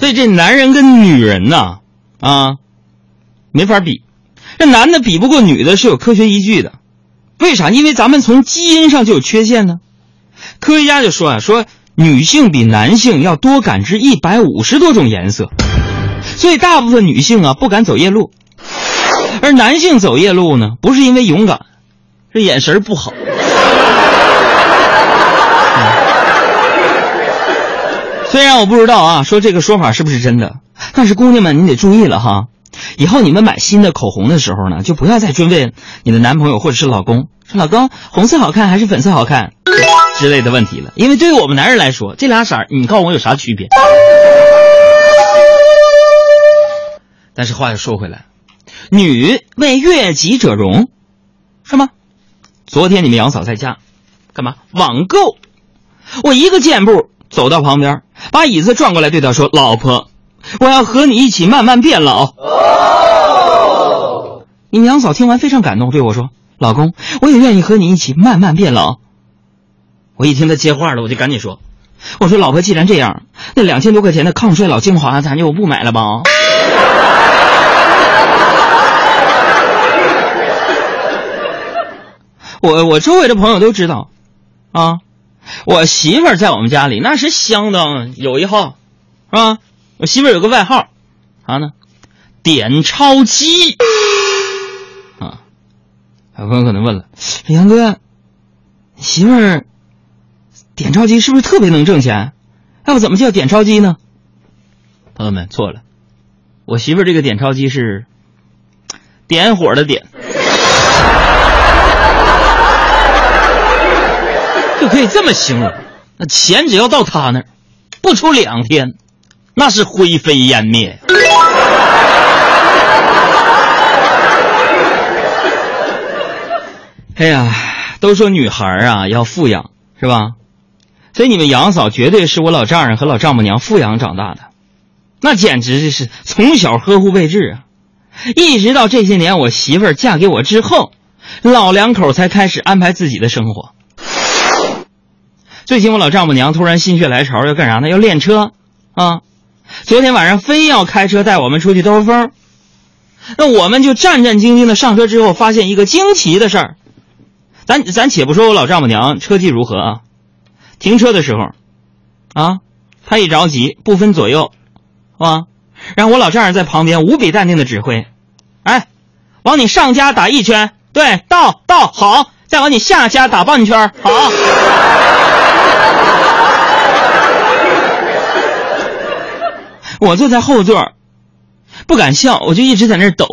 所以这男人跟女人呐，啊，没法比。这男的比不过女的，是有科学依据的。为啥？因为咱们从基因上就有缺陷呢。科学家就说啊，说女性比男性要多感知一百五十多种颜色，所以大部分女性啊不敢走夜路，而男性走夜路呢，不是因为勇敢，是眼神不好。虽然我不知道啊，说这个说法是不是真的，但是姑娘们你得注意了哈，以后你们买新的口红的时候呢，就不要再追问你的男朋友或者是老公说老公红色好看还是粉色好看之类的问题了，因为对于我们男人来说，这俩色儿你告诉我有啥区别？但是话又说回来，女为悦己者容，是吗？昨天你们杨嫂在家，干嘛网购？我一个箭步走到旁边，把椅子转过来，对她说：“老婆，我要和你一起慢慢变老。”你娘嫂听完非常感动，对我说：“老公，我也愿意和你一起慢慢变老。”我一听他接话了，我就赶紧说：“我说老婆，既然这样，那两千多块钱的抗衰老精华咱就不买了吧？” 我我周围的朋友都知道，啊，我媳妇儿在我们家里那是相当有一号，是吧？我媳妇儿有个外号，啥呢？点钞机。啊，有朋友可能问了，杨哥，媳妇儿点钞机是不是特别能挣钱？要不怎么叫点钞机呢？朋友们错了，我媳妇儿这个点钞机是点火的点。可以这么形容，那钱只要到他那儿，不出两天，那是灰飞烟灭。哎呀，都说女孩啊要富养，是吧？所以你们杨嫂绝对是我老丈人和老丈母娘富养长大的，那简直就是从小呵护备至啊！一直到这些年我媳妇儿嫁给我之后，老两口才开始安排自己的生活。最近我老丈母娘突然心血来潮要干啥呢？要练车，啊！昨天晚上非要开车带我们出去兜风，那我们就战战兢兢的上车之后，发现一个惊奇的事儿。咱咱且不说我老丈母娘车技如何啊，停车的时候，啊，她一着急不分左右，啊，然后我老丈人在旁边无比淡定的指挥，哎，往你上家打一圈，对，倒倒好，再往你下家打半圈，好。我坐在后座，不敢笑，我就一直在那抖。